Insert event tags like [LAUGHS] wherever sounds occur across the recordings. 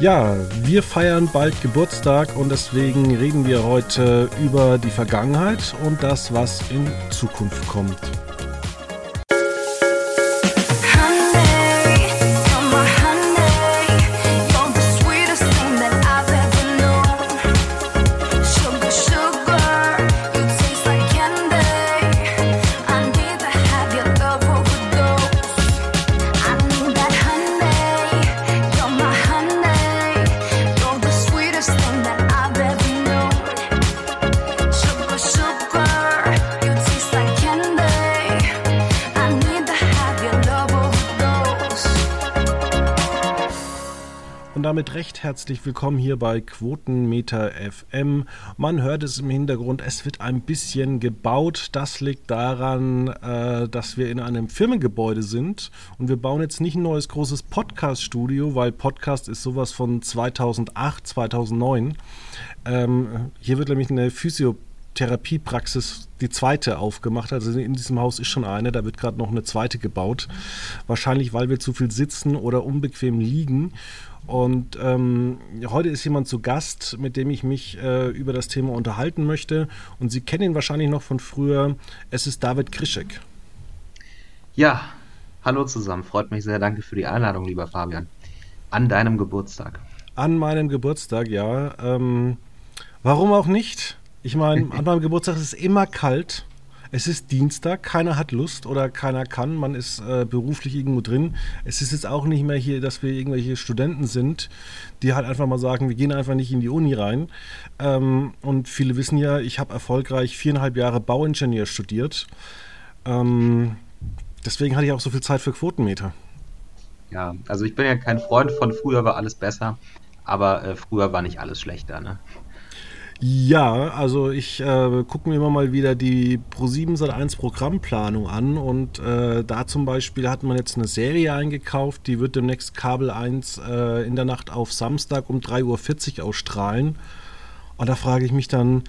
Ja, wir feiern bald Geburtstag und deswegen reden wir heute über die Vergangenheit und das, was in Zukunft kommt. Damit recht herzlich willkommen hier bei Quotenmeter FM. Man hört es im Hintergrund, es wird ein bisschen gebaut. Das liegt daran, äh, dass wir in einem Firmengebäude sind und wir bauen jetzt nicht ein neues großes Podcast-Studio, weil Podcast ist sowas von 2008, 2009. Ähm, hier wird nämlich eine Physiotherapiepraxis die zweite aufgemacht. Also in diesem Haus ist schon eine, da wird gerade noch eine zweite gebaut. Wahrscheinlich, weil wir zu viel sitzen oder unbequem liegen. Und ähm, heute ist jemand zu Gast, mit dem ich mich äh, über das Thema unterhalten möchte. Und Sie kennen ihn wahrscheinlich noch von früher. Es ist David Krischek. Ja, hallo zusammen. Freut mich sehr. Danke für die Einladung, lieber Fabian. An deinem Geburtstag. An meinem Geburtstag, ja. Ähm, warum auch nicht? Ich meine, an meinem Geburtstag ist es immer kalt. Es ist Dienstag, keiner hat Lust oder keiner kann, man ist äh, beruflich irgendwo drin. Es ist jetzt auch nicht mehr hier, dass wir irgendwelche Studenten sind, die halt einfach mal sagen, wir gehen einfach nicht in die Uni rein. Ähm, und viele wissen ja, ich habe erfolgreich viereinhalb Jahre Bauingenieur studiert. Ähm, deswegen hatte ich auch so viel Zeit für Quotenmeter. Ja, also ich bin ja kein Freund von früher war alles besser, aber äh, früher war nicht alles schlechter. Ne? Ja, also ich äh, gucke mir immer mal wieder die Pro7 Sat1 Programmplanung an und äh, da zum Beispiel hat man jetzt eine Serie eingekauft, die wird demnächst Kabel 1 äh, in der Nacht auf Samstag um 3.40 Uhr ausstrahlen. Und da frage ich mich dann,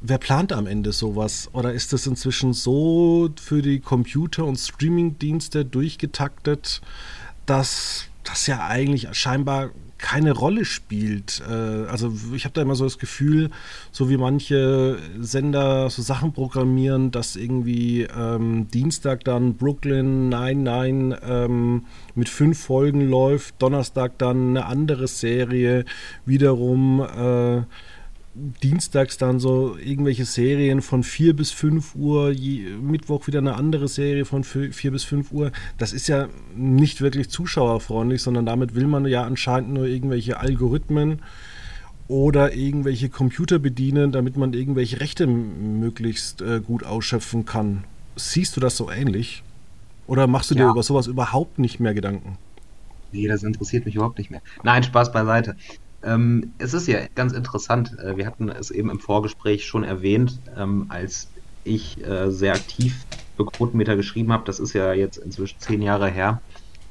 wer plant am Ende sowas? Oder ist das inzwischen so für die Computer- und Streamingdienste durchgetaktet, dass das ja eigentlich scheinbar keine Rolle spielt. Äh, also ich habe da immer so das Gefühl, so wie manche Sender so Sachen programmieren, dass irgendwie ähm, Dienstag dann Brooklyn 99 ähm, mit fünf Folgen läuft, Donnerstag dann eine andere Serie, wiederum äh, dienstags dann so irgendwelche Serien von 4 bis 5 Uhr, je, Mittwoch wieder eine andere Serie von 4 bis 5 Uhr. Das ist ja nicht wirklich zuschauerfreundlich, sondern damit will man ja anscheinend nur irgendwelche Algorithmen oder irgendwelche Computer bedienen, damit man irgendwelche Rechte möglichst äh, gut ausschöpfen kann. Siehst du das so ähnlich? Oder machst du ja. dir über sowas überhaupt nicht mehr Gedanken? Nee, das interessiert mich überhaupt nicht mehr. Nein, Spaß beiseite. Ähm, es ist ja ganz interessant. Äh, wir hatten es eben im Vorgespräch schon erwähnt, ähm, als ich äh, sehr aktiv für Quotenmeter geschrieben habe. Das ist ja jetzt inzwischen zehn Jahre her.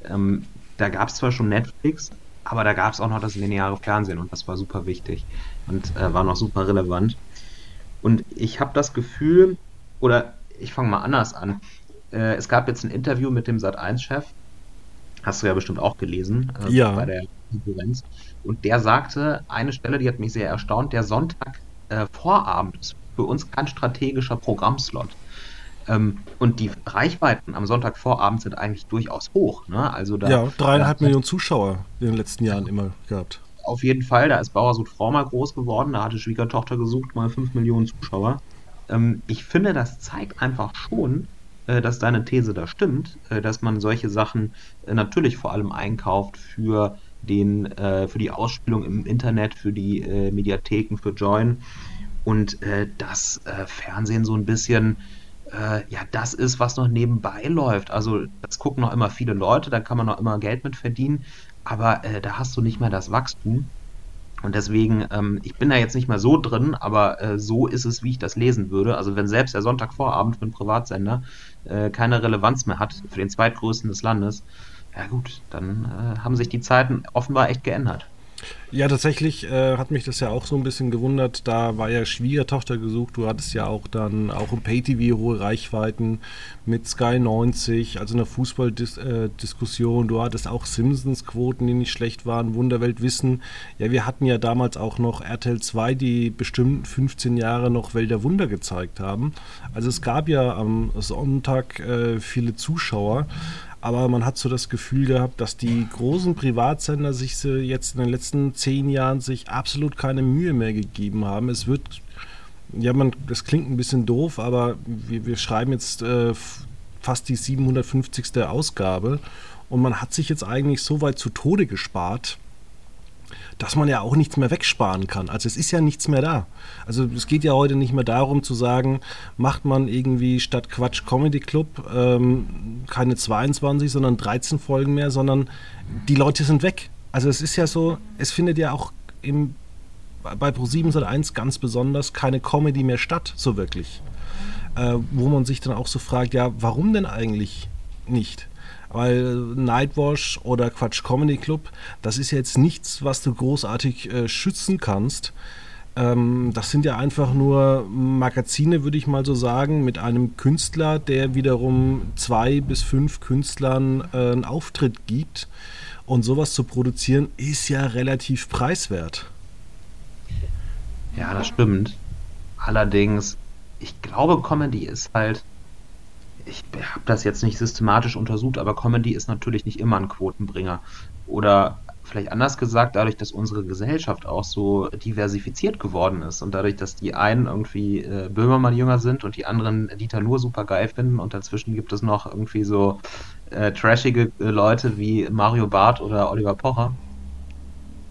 Ähm, da gab es zwar schon Netflix, aber da gab es auch noch das lineare Fernsehen und das war super wichtig und äh, war noch super relevant. Und ich habe das Gefühl, oder ich fange mal anders an. Äh, es gab jetzt ein Interview mit dem Sat1-Chef. Hast du ja bestimmt auch gelesen. Äh, ja. Bei der Konkurrenz. Und der sagte, eine Stelle, die hat mich sehr erstaunt, der Sonntag äh, Vorabend ist für uns kein strategischer Programmslot. Ähm, und die Reichweiten am Sonntagvorabend sind eigentlich durchaus hoch. Ne? Also da, ja, dreieinhalb Millionen Zuschauer in den letzten Jahren immer gehabt. Auf jeden Fall, da ist Bauer Frau mal groß geworden, da hatte Schwiegertochter gesucht, mal fünf Millionen Zuschauer. Ähm, ich finde, das zeigt einfach schon, äh, dass deine These da stimmt, äh, dass man solche Sachen äh, natürlich vor allem einkauft für den, äh, für die Ausspielung im Internet, für die äh, Mediatheken, für Join. Und äh, das äh, Fernsehen so ein bisschen, äh, ja, das ist, was noch nebenbei läuft. Also das gucken noch immer viele Leute, da kann man noch immer Geld mit verdienen, aber äh, da hast du nicht mehr das Wachstum. Und deswegen, ähm, ich bin da jetzt nicht mehr so drin, aber äh, so ist es, wie ich das lesen würde. Also wenn selbst der Sonntagvorabend für einen Privatsender äh, keine Relevanz mehr hat, für den zweitgrößten des Landes, ja gut, dann äh, haben sich die Zeiten offenbar echt geändert. Ja, tatsächlich äh, hat mich das ja auch so ein bisschen gewundert. Da war ja Schwiegertochter gesucht. Du hattest ja auch dann auch im Pay-TV hohe Reichweiten mit Sky 90, also eine Fußballdiskussion. Äh, du hattest auch Simpsons-Quoten, die nicht schlecht waren. Wunderwelt Wissen. Ja, wir hatten ja damals auch noch RTL 2, die bestimmt 15 Jahre noch Welt der Wunder gezeigt haben. Also es gab ja am Sonntag äh, viele Zuschauer aber man hat so das Gefühl gehabt, dass die großen Privatsender sich jetzt in den letzten zehn Jahren sich absolut keine Mühe mehr gegeben haben. Es wird, ja, man, das klingt ein bisschen doof, aber wir, wir schreiben jetzt äh, fast die 750. Ausgabe und man hat sich jetzt eigentlich so weit zu Tode gespart, dass man ja auch nichts mehr wegsparen kann. Also es ist ja nichts mehr da. Also es geht ja heute nicht mehr darum zu sagen, macht man irgendwie statt Quatsch Comedy Club ähm, keine 22, sondern 13 Folgen mehr, sondern die Leute sind weg. Also es ist ja so, es findet ja auch im, bei Pro7 1 ganz besonders keine Comedy mehr statt, so wirklich. Äh, wo man sich dann auch so fragt, ja, warum denn eigentlich nicht? Weil Nightwash oder Quatsch Comedy Club, das ist jetzt nichts, was du großartig äh, schützen kannst. Ähm, das sind ja einfach nur Magazine, würde ich mal so sagen, mit einem Künstler, der wiederum zwei bis fünf Künstlern äh, einen Auftritt gibt. Und sowas zu produzieren, ist ja relativ preiswert. Ja, das stimmt. Allerdings, ich glaube, Comedy ist halt ich habe das jetzt nicht systematisch untersucht, aber Comedy ist natürlich nicht immer ein Quotenbringer. Oder vielleicht anders gesagt, dadurch, dass unsere Gesellschaft auch so diversifiziert geworden ist und dadurch, dass die einen irgendwie äh, Böhmermann jünger sind und die anderen Dieter nur super geil finden und dazwischen gibt es noch irgendwie so äh, trashige äh, Leute wie Mario Barth oder Oliver Pocher,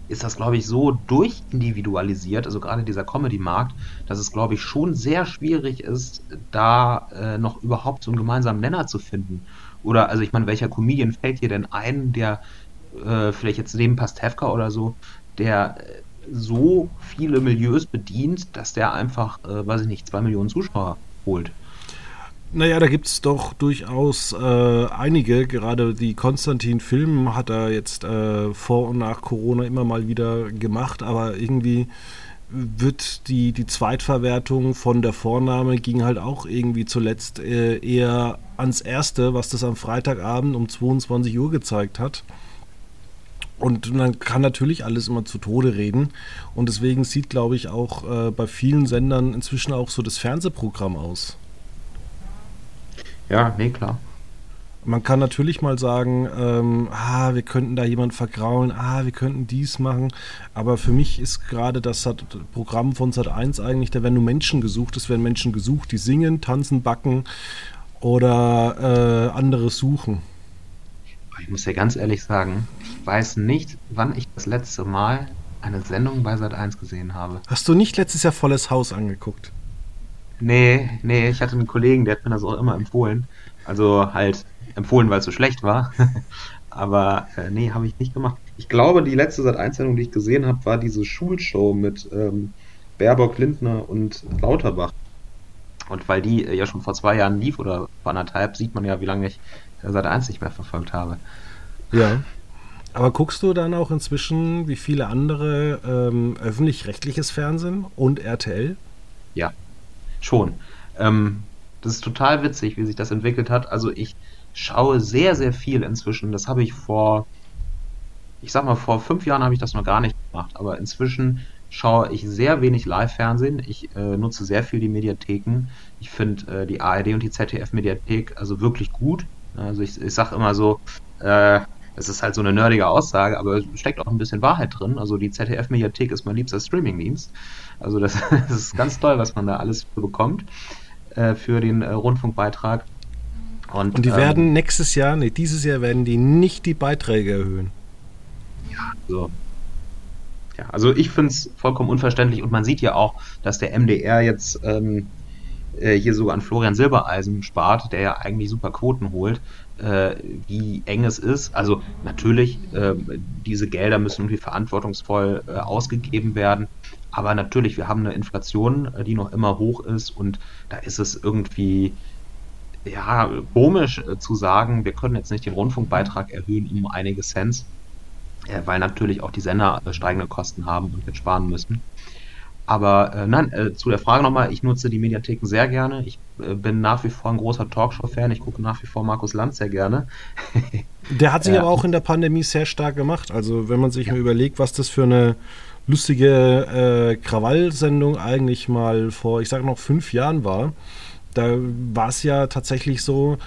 ist das, glaube ich, so durchindividualisiert, also gerade dieser Comedy-Markt, dass es, glaube ich, schon sehr schwierig ist, da äh, noch überhaupt so einen gemeinsamen Nenner zu finden. Oder, also ich meine, welcher Comedian fällt dir denn ein, der äh, vielleicht jetzt neben Pastewka oder so, der äh, so viele Milieus bedient, dass der einfach, äh, weiß ich nicht, zwei Millionen Zuschauer holt? Naja, da gibt es doch durchaus äh, einige. Gerade die Konstantin-Film hat er jetzt äh, vor und nach Corona immer mal wieder gemacht, aber irgendwie wird die, die Zweitverwertung von der Vorname ging halt auch irgendwie zuletzt äh, eher ans Erste, was das am Freitagabend um 22 Uhr gezeigt hat. Und man kann natürlich alles immer zu Tode reden. Und deswegen sieht, glaube ich, auch äh, bei vielen Sendern inzwischen auch so das Fernsehprogramm aus. Ja, nee, klar. Man kann natürlich mal sagen, ähm, ah, wir könnten da jemanden vergraulen, ah, wir könnten dies machen. Aber für mich ist gerade das Programm von Sat 1 eigentlich, da werden nur Menschen gesucht, es werden Menschen gesucht, die singen, tanzen, backen oder äh, anderes suchen. Ich muss ja ganz ehrlich sagen, ich weiß nicht, wann ich das letzte Mal eine Sendung bei Sat 1 gesehen habe. Hast du nicht letztes Jahr volles Haus angeguckt? Nee, nee, ich hatte einen Kollegen, der hat mir das auch immer empfohlen. Also halt empfohlen, weil es so schlecht war. [LAUGHS] Aber äh, nee, habe ich nicht gemacht. Ich glaube, die letzte Sat-1-Sendung, die ich gesehen habe, war diese Schulshow mit ähm, Baerbock, Lindner und Lauterbach. Und weil die äh, ja schon vor zwei Jahren lief oder vor anderthalb, sieht man ja, wie lange ich äh, Sat1 nicht mehr verfolgt habe. Ja. Aber guckst du dann auch inzwischen wie viele andere ähm, öffentlich-rechtliches Fernsehen und RTL? Ja, Schon. Ähm, das ist total witzig, wie sich das entwickelt hat. Also ich schaue sehr, sehr viel inzwischen. Das habe ich vor, ich sag mal, vor fünf Jahren habe ich das noch gar nicht gemacht, aber inzwischen schaue ich sehr wenig Live-Fernsehen. Ich äh, nutze sehr viel die Mediatheken. Ich finde äh, die ARD und die ZDF-Mediathek also wirklich gut. Also ich, ich sage immer so, äh, das ist halt so eine nerdige Aussage, aber es steckt auch ein bisschen Wahrheit drin. Also die ZDF-Mediathek ist mein liebster Streamingdienst. Also das, [LAUGHS] das, ist ganz toll, was man da alles bekommt äh, für den äh, Rundfunkbeitrag. Und, Und die ähm, werden nächstes Jahr, nee, dieses Jahr werden die nicht die Beiträge erhöhen. Ja, so. Ja, also ich finde es vollkommen unverständlich und man sieht ja auch, dass der MDR jetzt ähm, äh, hier sogar an Florian Silbereisen spart, der ja eigentlich super Quoten holt, äh, wie eng es ist. Also natürlich, äh, diese Gelder müssen irgendwie verantwortungsvoll äh, ausgegeben werden. Aber natürlich, wir haben eine Inflation, äh, die noch immer hoch ist und da ist es irgendwie ja komisch äh, zu sagen, wir können jetzt nicht den Rundfunkbeitrag erhöhen um einige Cent. äh, weil natürlich auch die Sender steigende Kosten haben und jetzt sparen müssen. Aber nein, zu der Frage nochmal, ich nutze die Mediatheken sehr gerne. Ich bin nach wie vor ein großer Talkshow-Fan. Ich gucke nach wie vor Markus Lanz sehr gerne. [LAUGHS] Der hat sich aber auch in der Pandemie sehr stark gemacht. Also wenn man sich ja. mal überlegt, was das für eine lustige äh, Krawallsendung eigentlich mal vor, ich sage noch, fünf Jahren war, da war es ja tatsächlich so,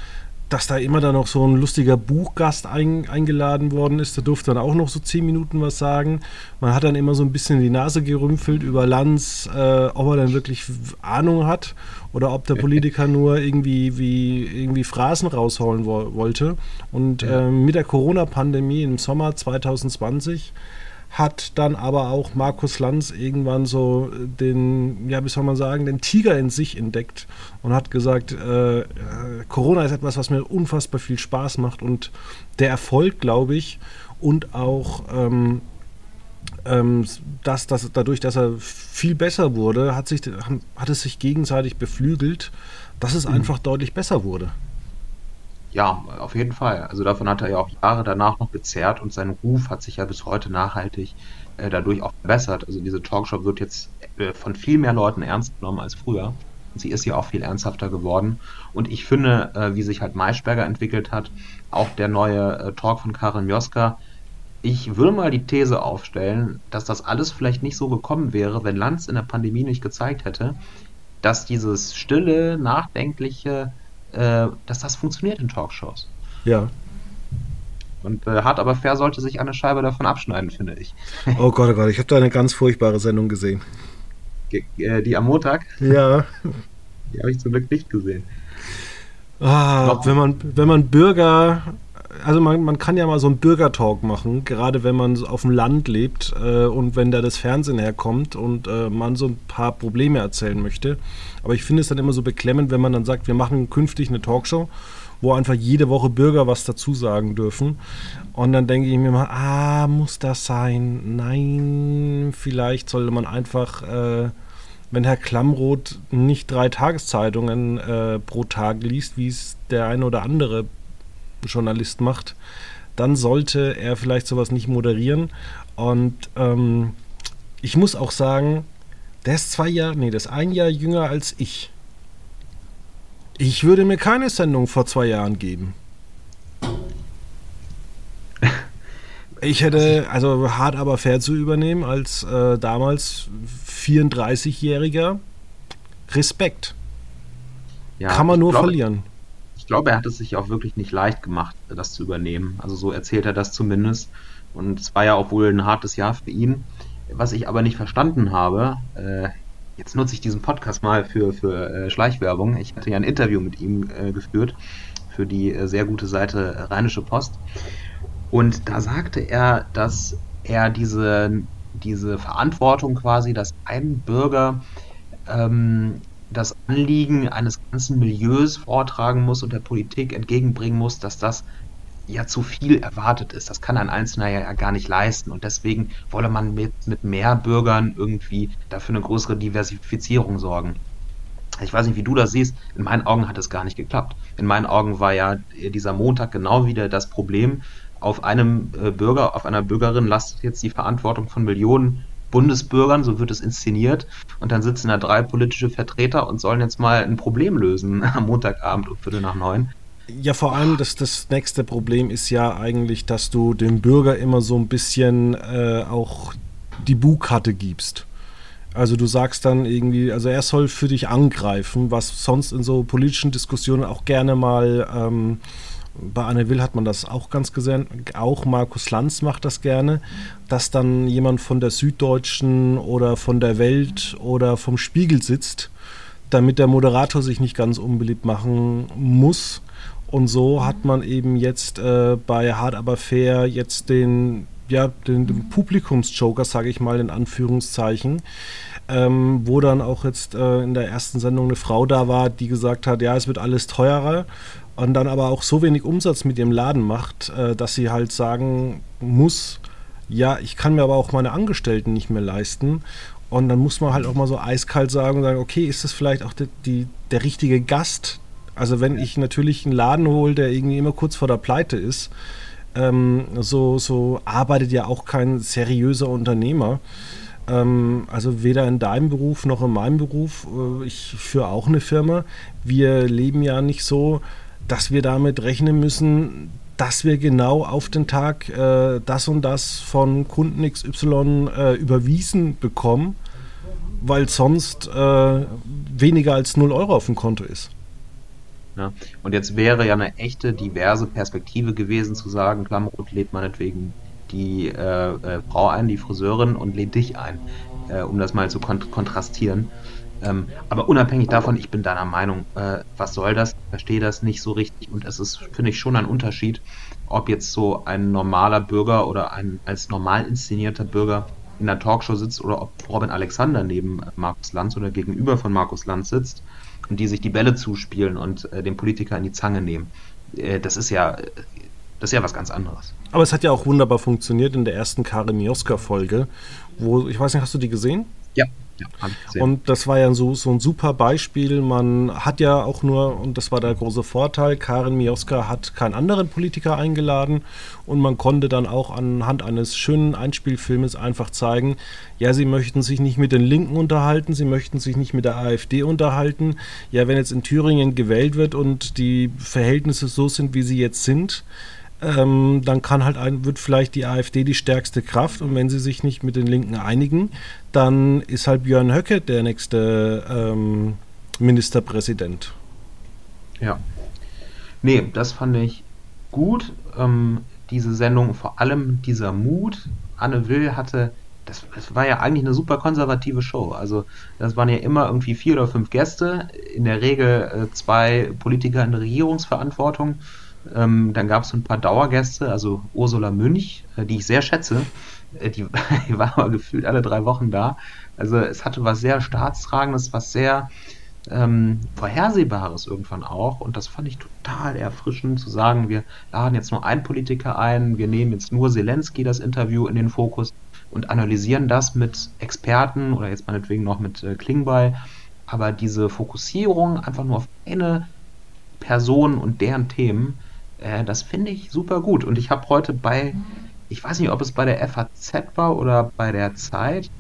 dass da immer dann noch so ein lustiger Buchgast ein, eingeladen worden ist. Der durfte dann auch noch so zehn Minuten was sagen. Man hat dann immer so ein bisschen die Nase gerümpfelt über Lanz, äh, ob er dann wirklich Ahnung hat oder ob der Politiker [LAUGHS] nur irgendwie, wie, irgendwie Phrasen rausholen wo wollte. Und äh, mit der Corona-Pandemie im Sommer 2020 hat dann aber auch Markus Lanz irgendwann so den, ja, wie soll man sagen, den Tiger in sich entdeckt und hat gesagt, äh, Corona ist etwas, was mir unfassbar viel Spaß macht und der Erfolg, glaube ich, und auch ähm, ähm, dass, dass dadurch, dass er viel besser wurde, hat, sich, hat es sich gegenseitig beflügelt, dass es mhm. einfach deutlich besser wurde. Ja, auf jeden Fall. Also davon hat er ja auch Jahre danach noch gezerrt und sein Ruf hat sich ja bis heute nachhaltig äh, dadurch auch verbessert. Also diese Talkshow wird jetzt äh, von viel mehr Leuten ernst genommen als früher. Sie ist ja auch viel ernsthafter geworden. Und ich finde, äh, wie sich halt Maischberger entwickelt hat, auch der neue äh, Talk von Karin Joska, ich würde mal die These aufstellen, dass das alles vielleicht nicht so gekommen wäre, wenn Lanz in der Pandemie nicht gezeigt hätte, dass dieses stille, nachdenkliche, äh, dass das funktioniert in Talkshows. Ja. Und äh, hart aber fair sollte sich eine Scheibe davon abschneiden, finde ich. Oh Gott, oh Gott, ich habe da eine ganz furchtbare Sendung gesehen. Ge äh, die am Montag? Ja. Die habe ich zum Glück nicht gesehen. Ah, wenn man, wenn man Bürger, also man, man kann ja mal so einen Bürgertalk machen, gerade wenn man auf dem Land lebt äh, und wenn da das Fernsehen herkommt und äh, man so ein paar Probleme erzählen möchte. Aber ich finde es dann immer so beklemmend, wenn man dann sagt, wir machen künftig eine Talkshow, wo einfach jede Woche Bürger was dazu sagen dürfen. Und dann denke ich mir mal, ah, muss das sein? Nein, vielleicht sollte man einfach, äh, wenn Herr Klammroth nicht drei Tageszeitungen äh, pro Tag liest, wie es der eine oder andere Journalist macht, dann sollte er vielleicht sowas nicht moderieren. Und ähm, ich muss auch sagen, der ist zwei Jahre, nee, der ist ein Jahr jünger als ich. Ich würde mir keine Sendung vor zwei Jahren geben. Ich hätte, also hart aber fair zu übernehmen, als äh, damals 34-Jähriger Respekt. Ja, Kann man nur glaube, verlieren. Ich glaube, er hat es sich auch wirklich nicht leicht gemacht, das zu übernehmen. Also so erzählt er das zumindest. Und es war ja auch wohl ein hartes Jahr für ihn. Was ich aber nicht verstanden habe, äh, jetzt nutze ich diesen Podcast mal für, für äh, Schleichwerbung. Ich hatte ja ein Interview mit ihm äh, geführt für die äh, sehr gute Seite Rheinische Post. Und da sagte er, dass er diese, diese Verantwortung quasi, dass ein Bürger ähm, das Anliegen eines ganzen Milieus vortragen muss und der Politik entgegenbringen muss, dass das ja zu viel erwartet ist. Das kann ein Einzelner ja gar nicht leisten. Und deswegen wolle man mit, mit mehr Bürgern irgendwie dafür eine größere Diversifizierung sorgen. Ich weiß nicht, wie du das siehst. In meinen Augen hat es gar nicht geklappt. In meinen Augen war ja dieser Montag genau wieder das Problem. Auf einem äh, Bürger, auf einer Bürgerin lastet jetzt die Verantwortung von Millionen Bundesbürgern, so wird es inszeniert. Und dann sitzen da drei politische Vertreter und sollen jetzt mal ein Problem lösen [LAUGHS] am Montagabend um Viertel nach neun. Ja, vor allem das, das nächste Problem ist ja eigentlich, dass du dem Bürger immer so ein bisschen äh, auch die Bukarte gibst. Also du sagst dann irgendwie, also er soll für dich angreifen, was sonst in so politischen Diskussionen auch gerne mal, ähm, bei Anne Will hat man das auch ganz gesehen, auch Markus Lanz macht das gerne, dass dann jemand von der Süddeutschen oder von der Welt oder vom Spiegel sitzt, damit der Moderator sich nicht ganz unbeliebt machen muss. Und so hat man eben jetzt äh, bei Hard Aber Fair jetzt den, ja, den, den Publikumsjoker, sage ich mal in Anführungszeichen, ähm, wo dann auch jetzt äh, in der ersten Sendung eine Frau da war, die gesagt hat, ja, es wird alles teurer und dann aber auch so wenig Umsatz mit ihrem Laden macht, äh, dass sie halt sagen muss, ja, ich kann mir aber auch meine Angestellten nicht mehr leisten. Und dann muss man halt auch mal so eiskalt sagen und sagen, okay, ist das vielleicht auch die, die, der richtige Gast, also wenn ich natürlich einen Laden hole, der irgendwie immer kurz vor der Pleite ist, ähm, so, so arbeitet ja auch kein seriöser Unternehmer. Ähm, also weder in deinem Beruf noch in meinem Beruf. Äh, ich führe auch eine Firma. Wir leben ja nicht so, dass wir damit rechnen müssen, dass wir genau auf den Tag äh, das und das von Kunden XY äh, überwiesen bekommen, weil sonst äh, weniger als 0 Euro auf dem Konto ist. Ja. Und jetzt wäre ja eine echte diverse Perspektive gewesen zu sagen, Klammerot lädt meinetwegen die äh, äh, Frau ein, die Friseurin und lädt dich ein, äh, um das mal zu kont kontrastieren. Ähm, aber unabhängig davon, ich bin deiner Meinung, äh, was soll das? Ich verstehe das nicht so richtig und es ist, finde ich, schon ein Unterschied, ob jetzt so ein normaler Bürger oder ein als normal inszenierter Bürger in der Talkshow sitzt oder ob Robin Alexander neben Markus Lanz oder gegenüber von Markus Lanz sitzt und die sich die Bälle zuspielen und äh, den Politiker in die Zange nehmen. Äh, das ist ja das ist ja was ganz anderes. Aber es hat ja auch wunderbar funktioniert in der ersten Karin Mioska-Folge, wo, ich weiß nicht, hast du die gesehen? Ja. Und das war ja so, so ein super Beispiel. Man hat ja auch nur, und das war der große Vorteil, Karin Mioska hat keinen anderen Politiker eingeladen und man konnte dann auch anhand eines schönen Einspielfilmes einfach zeigen, ja, sie möchten sich nicht mit den Linken unterhalten, sie möchten sich nicht mit der AfD unterhalten. Ja, wenn jetzt in Thüringen gewählt wird und die Verhältnisse so sind, wie sie jetzt sind, ähm, dann kann halt ein, wird vielleicht die AfD die stärkste Kraft und wenn sie sich nicht mit den Linken einigen, dann ist halt Björn Höcke der nächste ähm, Ministerpräsident. Ja. Nee, das fand ich gut. Ähm, diese Sendung, vor allem dieser Mut. Anne Will hatte, das, das, war ja eigentlich eine super konservative Show. Also, das waren ja immer irgendwie vier oder fünf Gäste, in der Regel äh, zwei Politiker in Regierungsverantwortung ähm, dann gab es ein paar Dauergäste, also Ursula Münch, äh, die ich sehr schätze. Äh, die, [LAUGHS] die, war aber gefühlt alle drei Wochen da. Also es hatte was sehr Staatstragendes, was sehr ähm, Vorhersehbares irgendwann auch. Und das fand ich total erfrischend zu sagen, wir laden jetzt nur einen Politiker ein, wir nehmen jetzt nur Zelensky das Interview in den Fokus und analysieren das mit Experten oder jetzt meinetwegen noch mit äh, Klingbeil. Aber diese Fokussierung einfach nur auf eine Person und deren Themen, äh, das finde ich super gut. Und ich habe heute bei, ich weiß nicht, ob es bei der FAZ war oder bei der Zeit,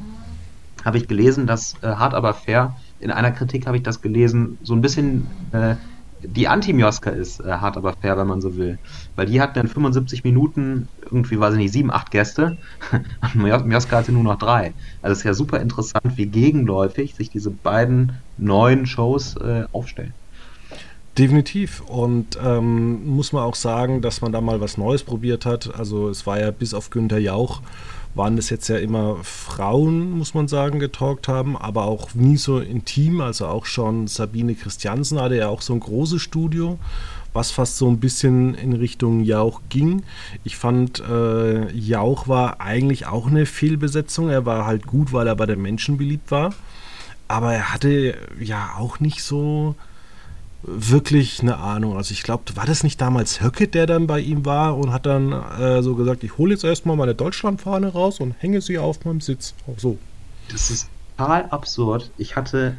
habe ich gelesen, dass äh, Hart aber fair, in einer Kritik habe ich das gelesen, so ein bisschen äh, die Anti-Mioska ist, äh, hart aber fair, wenn man so will. Weil die hatten in 75 Minuten irgendwie, weiß ich nicht, sieben, acht Gäste [LAUGHS] und Mioska hatte nur noch drei. Also es ist ja super interessant, wie gegenläufig sich diese beiden neuen Shows äh, aufstellen. Definitiv. Und ähm, muss man auch sagen, dass man da mal was Neues probiert hat. Also es war ja bis auf Günther Jauch, waren das jetzt ja immer Frauen, muss man sagen, getalkt haben, aber auch nie so intim. Also auch schon Sabine Christiansen hatte ja auch so ein großes Studio, was fast so ein bisschen in Richtung Jauch ging. Ich fand, äh, Jauch war eigentlich auch eine Fehlbesetzung. Er war halt gut, weil er bei den Menschen beliebt war. Aber er hatte ja auch nicht so wirklich eine Ahnung. Also ich glaube, war das nicht damals Höcke, der dann bei ihm war und hat dann äh, so gesagt, ich hole jetzt erstmal meine Deutschlandfahne raus und hänge sie auf meinem Sitz. Auch so. Das ist total absurd. Ich hatte,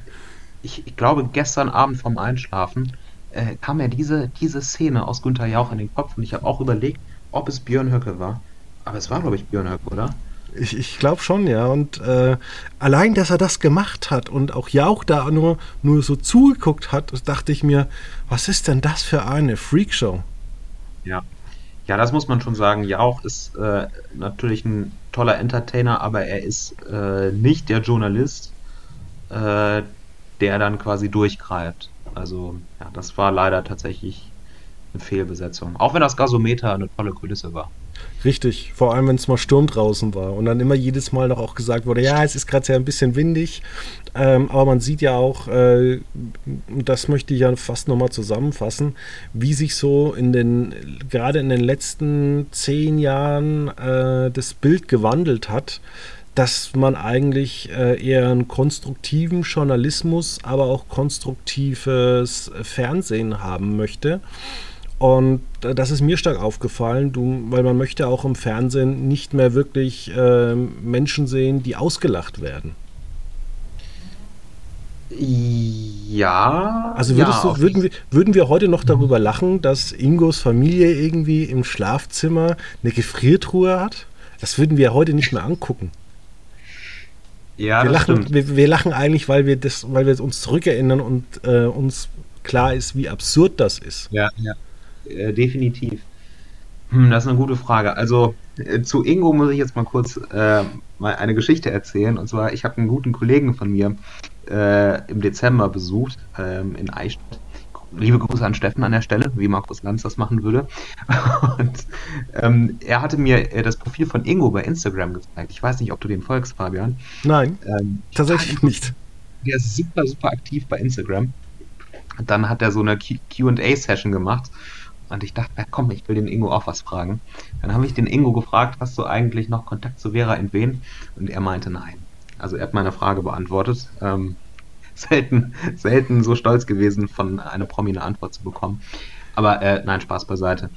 ich, ich glaube, gestern Abend vorm Einschlafen äh, kam mir diese, diese Szene aus Günther Jauch in den Kopf und ich habe auch überlegt, ob es Björn Höcke war. Aber es war, glaube ich, Björn Höcke, oder? Ich, ich glaube schon, ja. Und äh, allein, dass er das gemacht hat und auch Jauch da nur, nur so zugeguckt hat, dachte ich mir, was ist denn das für eine Freakshow? Ja. Ja, das muss man schon sagen. Jauch ist äh, natürlich ein toller Entertainer, aber er ist äh, nicht der Journalist, äh, der dann quasi durchgreift. Also, ja, das war leider tatsächlich eine Fehlbesetzung. Auch wenn das Gasometer eine tolle Kulisse war. Richtig, vor allem wenn es mal Sturm draußen war und dann immer jedes Mal noch auch gesagt wurde, ja, es ist gerade ja ein bisschen windig, ähm, aber man sieht ja auch, äh, das möchte ich ja fast nochmal zusammenfassen, wie sich so in den, gerade in den letzten zehn Jahren äh, das Bild gewandelt hat, dass man eigentlich äh, eher einen konstruktiven Journalismus, aber auch konstruktives Fernsehen haben möchte. Und äh, das ist mir stark aufgefallen, du, weil man möchte auch im Fernsehen nicht mehr wirklich äh, Menschen sehen, die ausgelacht werden. Ja. Also ja, du, würden, wir, würden wir heute noch darüber lachen, dass Ingos Familie irgendwie im Schlafzimmer eine Gefriertruhe hat? Das würden wir heute nicht mehr angucken. Ja, wir, lachen, wir, wir, lachen eigentlich, weil wir, das, weil wir uns zurückerinnern und äh, uns klar ist, wie absurd das ist. Ja, ja. Äh, definitiv. Hm, das ist eine gute Frage. Also äh, zu Ingo muss ich jetzt mal kurz äh, mal eine Geschichte erzählen. Und zwar, ich habe einen guten Kollegen von mir äh, im Dezember besucht ähm, in Eichstätt. Liebe Grüße an Steffen an der Stelle, wie Markus Lanz das machen würde. [LAUGHS] Und ähm, er hatte mir äh, das Profil von Ingo bei Instagram gezeigt. Ich weiß nicht, ob du den folgst, Fabian. Nein, ähm, tatsächlich nicht. Der ist super, super aktiv bei Instagram. Dann hat er so eine QA-Session gemacht. Und ich dachte, ja, komm, ich will den Ingo auch was fragen. Dann habe ich den Ingo gefragt, hast du eigentlich noch Kontakt zu Vera in Wen? Und er meinte nein. Also er hat meine Frage beantwortet. Ähm, [LAUGHS] selten, selten so stolz gewesen, von einer Promi eine Antwort zu bekommen. Aber äh, nein, Spaß beiseite.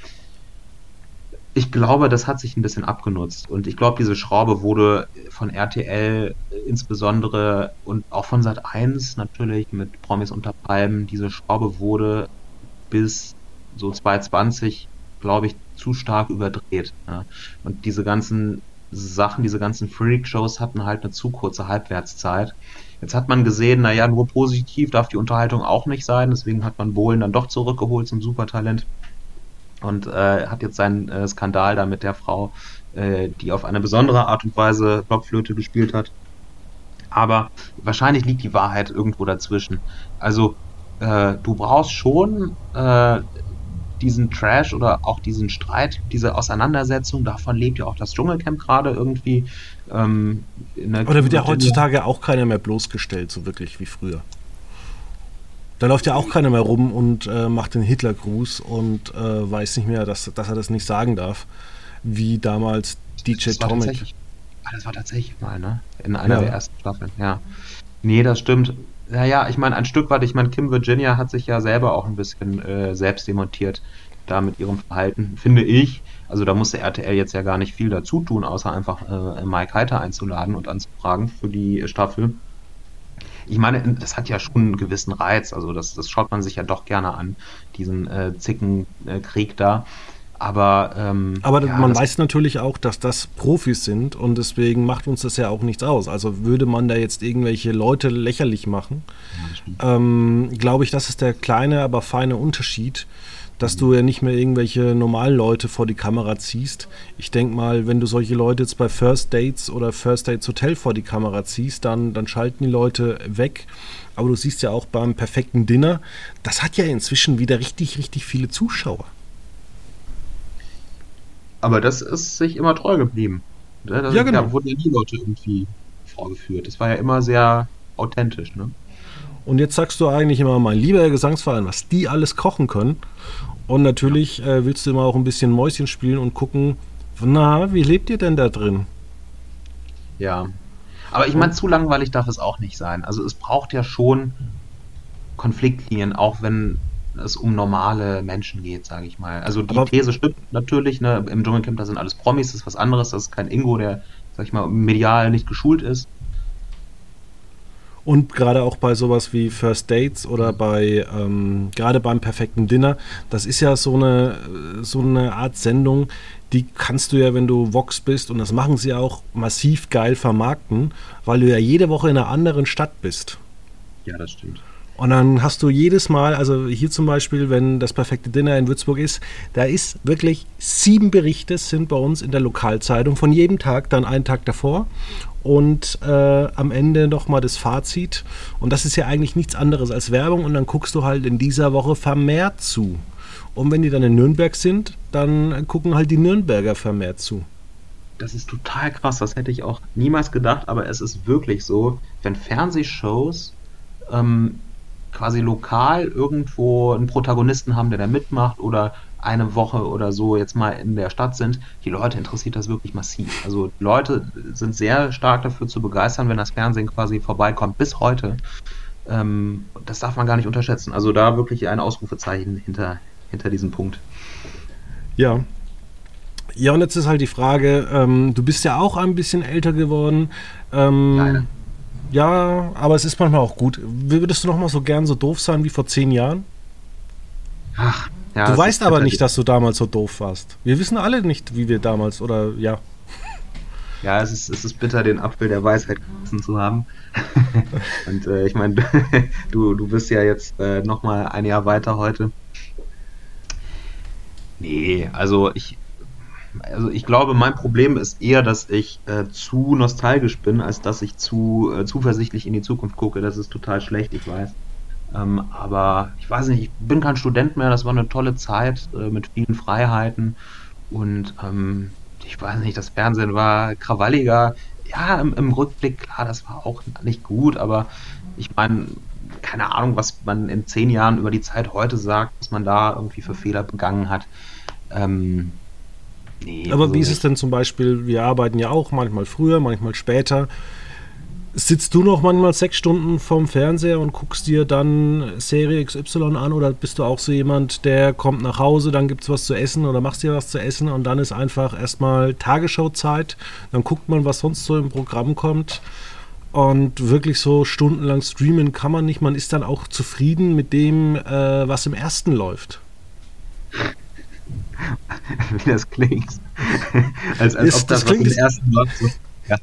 Ich glaube, das hat sich ein bisschen abgenutzt. Und ich glaube, diese Schraube wurde von RTL insbesondere und auch von Sat 1 natürlich mit Promis unter Palmen, diese Schraube wurde bis so 2020, glaube ich, zu stark überdreht. Ja. Und diese ganzen Sachen, diese ganzen Freak-Shows hatten halt eine zu kurze Halbwertszeit. Jetzt hat man gesehen, naja, nur positiv darf die Unterhaltung auch nicht sein, deswegen hat man Bohlen dann doch zurückgeholt zum Supertalent und äh, hat jetzt seinen äh, Skandal da mit der Frau, äh, die auf eine besondere Art und Weise Blockflöte gespielt hat. Aber wahrscheinlich liegt die Wahrheit irgendwo dazwischen. Also äh, du brauchst schon äh, diesen Trash oder auch diesen Streit, diese Auseinandersetzung, davon lebt ja auch das Dschungelcamp gerade irgendwie. Ähm, oder wird ja heutzutage auch keiner mehr bloßgestellt, so wirklich wie früher. Da läuft ja auch keiner mehr rum und äh, macht den Hitlergruß und äh, weiß nicht mehr, dass, dass er das nicht sagen darf, wie damals DJ Tomic. Ah, das war tatsächlich mal, ne? In einer ja. der ersten Staffeln, ja. Nee, das stimmt. Naja, ich meine, ein Stück weit, ich meine, Kim Virginia hat sich ja selber auch ein bisschen äh, selbst demontiert da mit ihrem Verhalten, finde ich. Also da musste RTL jetzt ja gar nicht viel dazu tun, außer einfach äh, Mike Heiter einzuladen und anzufragen für die Staffel. Ich meine, das hat ja schon einen gewissen Reiz, also das, das schaut man sich ja doch gerne an, diesen äh, Zickenkrieg äh, da. Aber, ähm, Aber ja, man weiß natürlich auch, dass das Profis sind und deswegen macht uns das ja auch nichts aus. Also würde man da jetzt irgendwelche Leute lächerlich machen, ja, ähm, glaube ich, das ist der kleine, aber feine Unterschied, dass du ja nicht mehr irgendwelche normalen Leute vor die Kamera ziehst. Ich denke mal, wenn du solche Leute jetzt bei First Dates oder First Dates Hotel vor die Kamera ziehst, dann, dann schalten die Leute weg. Aber du siehst ja auch beim perfekten Dinner, das hat ja inzwischen wieder richtig, richtig viele Zuschauer. Aber das ist sich immer treu geblieben. Ne? Das ja, genau. Da wurden ja nie Leute irgendwie vorgeführt. Das war ja immer sehr authentisch. Ne? Und jetzt sagst du eigentlich immer, mein lieber Gesangsverein, was die alles kochen können. Und natürlich äh, willst du immer auch ein bisschen Mäuschen spielen und gucken, na, wie lebt ihr denn da drin? Ja. Aber ich meine, zu langweilig darf es auch nicht sein. Also es braucht ja schon Konfliktlinien, auch wenn es um normale Menschen geht, sage ich mal. Also die Aber These stimmt natürlich, ne, im Dschungelcamp, da sind alles Promis, das ist was anderes, das ist kein Ingo, der, sag ich mal, medial nicht geschult ist. Und gerade auch bei sowas wie First Dates oder bei, ähm, gerade beim perfekten Dinner, das ist ja so eine, so eine Art Sendung, die kannst du ja, wenn du Vox bist, und das machen sie auch massiv geil vermarkten, weil du ja jede Woche in einer anderen Stadt bist. Ja, das stimmt. Und dann hast du jedes Mal, also hier zum Beispiel, wenn das perfekte Dinner in Würzburg ist, da ist wirklich sieben Berichte sind bei uns in der Lokalzeitung von jedem Tag, dann einen Tag davor und äh, am Ende nochmal das Fazit. Und das ist ja eigentlich nichts anderes als Werbung und dann guckst du halt in dieser Woche vermehrt zu. Und wenn die dann in Nürnberg sind, dann gucken halt die Nürnberger vermehrt zu. Das ist total krass, das hätte ich auch niemals gedacht, aber es ist wirklich so, wenn Fernsehshows ähm, quasi lokal irgendwo einen Protagonisten haben, der da mitmacht oder eine Woche oder so jetzt mal in der Stadt sind, die Leute interessiert das wirklich massiv. Also Leute sind sehr stark dafür zu begeistern, wenn das Fernsehen quasi vorbeikommt, bis heute. Ähm, das darf man gar nicht unterschätzen. Also da wirklich ein Ausrufezeichen hinter, hinter diesem Punkt. Ja. Ja, und jetzt ist halt die Frage, ähm, du bist ja auch ein bisschen älter geworden. Ähm, Leider ja, aber es ist manchmal auch gut. Würdest du noch mal so gern so doof sein wie vor zehn Jahren? Ach, ja, du weißt aber nicht, dass du damals so doof warst. Wir wissen alle nicht, wie wir damals oder ja. Ja, es ist, es ist bitter, den Apfel der Weisheit gegessen zu haben. [LAUGHS] Und äh, ich meine, [LAUGHS] du, du bist ja jetzt äh, nochmal ein Jahr weiter heute. Nee, also ich, also ich glaube, mein Problem ist eher, dass ich äh, zu nostalgisch bin, als dass ich zu äh, zuversichtlich in die Zukunft gucke. Das ist total schlecht, ich weiß. Ähm, aber ich weiß nicht, ich bin kein Student mehr. Das war eine tolle Zeit äh, mit vielen Freiheiten. Und ähm, ich weiß nicht, das Fernsehen war krawalliger. Ja, im, im Rückblick, klar, das war auch nicht gut, aber ich meine, keine Ahnung, was man in zehn Jahren über die Zeit heute sagt, was man da irgendwie für Fehler begangen hat. Ähm, nee, Aber also wie ist es denn zum Beispiel, wir arbeiten ja auch manchmal früher, manchmal später. Sitzt du noch manchmal sechs Stunden vorm Fernseher und guckst dir dann Serie XY an oder bist du auch so jemand, der kommt nach Hause, dann gibt es was zu essen oder machst dir was zu essen und dann ist einfach erstmal Tagesschau-Zeit, dann guckt man, was sonst so im Programm kommt und wirklich so stundenlang streamen kann man nicht. Man ist dann auch zufrieden mit dem, äh, was im ersten läuft. [LAUGHS] wie das klingt. als als Ist- ob das, das was klingt- im ersten läuft, so, ja,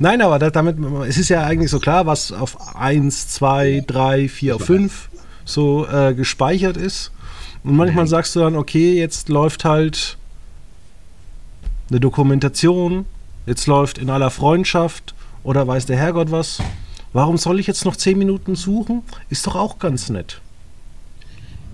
Nein, aber da, damit, es ist ja eigentlich so klar, was auf 1, 2, 3, 4, auf 5 so äh, gespeichert ist. Und manchmal sagst du dann, okay, jetzt läuft halt eine Dokumentation, jetzt läuft in aller Freundschaft oder weiß der Herrgott was. Warum soll ich jetzt noch 10 Minuten suchen? Ist doch auch ganz nett.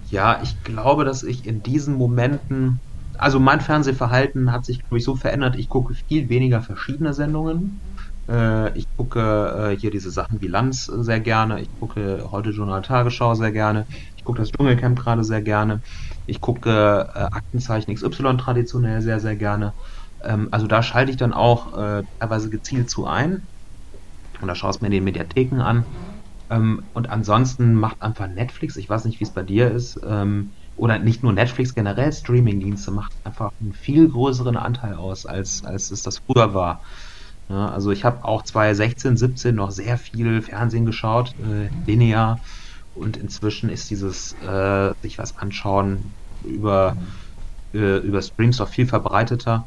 Ja, ich glaube, dass ich in diesen Momenten, also mein Fernsehverhalten hat sich, glaube so verändert. Ich gucke viel weniger verschiedene Sendungen. Äh, ich gucke äh, hier diese Sachen wie Lanz sehr gerne. Ich gucke heute Journal Tagesschau sehr gerne. Ich gucke das Dschungelcamp gerade sehr gerne. Ich gucke äh, Aktenzeichen XY traditionell sehr, sehr gerne. Ähm, also da schalte ich dann auch äh, teilweise gezielt zu ein. Und da schaue ich mir in den Mediatheken an. Ähm, und ansonsten macht einfach Netflix, ich weiß nicht, wie es bei dir ist, ähm, oder nicht nur Netflix, generell Streamingdienste macht einfach einen viel größeren Anteil aus, als, als es das früher war. Ja, also ich habe auch 2016, 17 noch sehr viel Fernsehen geschaut, äh, linear. Und inzwischen ist dieses äh, sich was anschauen über, äh, über Streams doch viel verbreiteter.